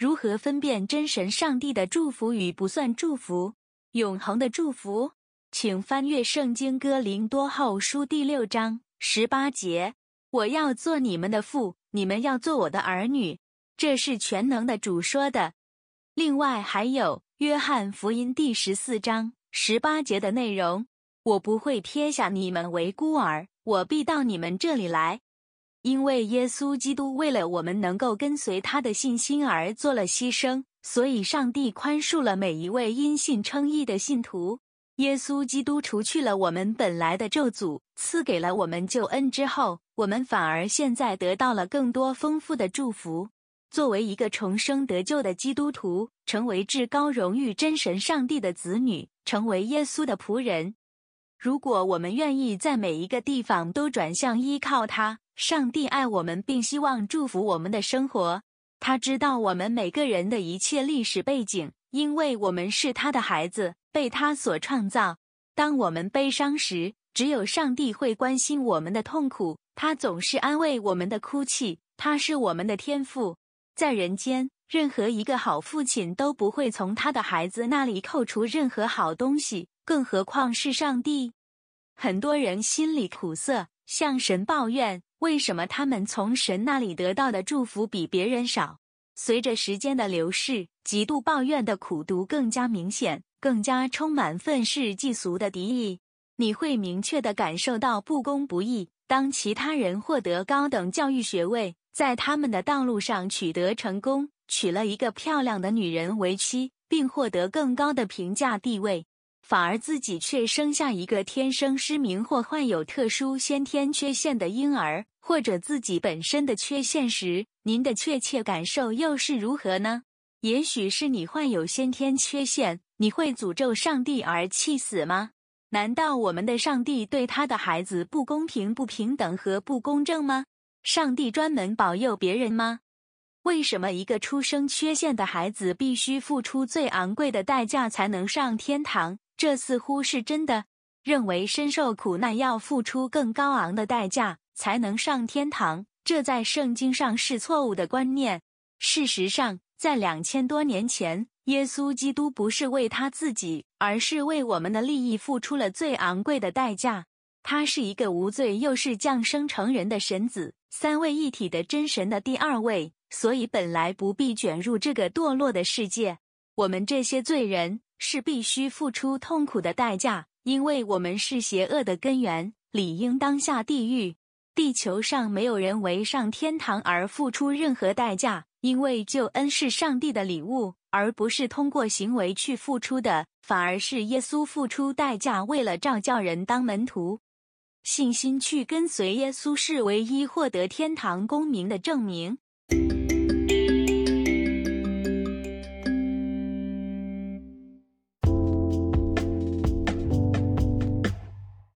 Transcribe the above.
如何分辨真神上帝的祝福与不算祝福？永恒的祝福，请翻阅《圣经·哥林多后书》第六章十八节：“我要做你们的父，你们要做我的儿女。”这是全能的主说的。另外还有《约翰福音》第十四章十八节的内容：“我不会撇下你们为孤儿，我必到你们这里来。”因为耶稣基督为了我们能够跟随他的信心而做了牺牲。所以，上帝宽恕了每一位因信称义的信徒。耶稣基督除去了我们本来的咒诅，赐给了我们救恩之后，我们反而现在得到了更多丰富的祝福。作为一个重生得救的基督徒，成为至高荣誉真神上帝的子女，成为耶稣的仆人。如果我们愿意在每一个地方都转向依靠他，上帝爱我们，并希望祝福我们的生活。他知道我们每个人的一切历史背景，因为我们是他的孩子，被他所创造。当我们悲伤时，只有上帝会关心我们的痛苦，他总是安慰我们的哭泣。他是我们的天父，在人间，任何一个好父亲都不会从他的孩子那里扣除任何好东西，更何况是上帝。很多人心里苦涩，向神抱怨。为什么他们从神那里得到的祝福比别人少？随着时间的流逝，极度抱怨的苦毒更加明显，更加充满愤世嫉俗的敌意。你会明确的感受到不公不义。当其他人获得高等教育学位，在他们的道路上取得成功，娶了一个漂亮的女人为妻，并获得更高的评价地位。反而自己却生下一个天生失明或患有特殊先天缺陷的婴儿，或者自己本身的缺陷时，您的确切感受又是如何呢？也许是你患有先天缺陷，你会诅咒上帝而气死吗？难道我们的上帝对他的孩子不公平、不平等和不公正吗？上帝专门保佑别人吗？为什么一个出生缺陷的孩子必须付出最昂贵的代价才能上天堂？这似乎是真的，认为深受苦难要付出更高昂的代价才能上天堂，这在圣经上是错误的观念。事实上，在两千多年前，耶稣基督不是为他自己，而是为我们的利益付出了最昂贵的代价。他是一个无罪又是降生成人的神子，三位一体的真神的第二位，所以本来不必卷入这个堕落的世界。我们这些罪人。是必须付出痛苦的代价，因为我们是邪恶的根源，理应当下地狱。地球上没有人为上天堂而付出任何代价，因为救恩是上帝的礼物，而不是通过行为去付出的，反而是耶稣付出代价，为了召叫人当门徒，信心去跟随耶稣，是唯一获得天堂公民的证明。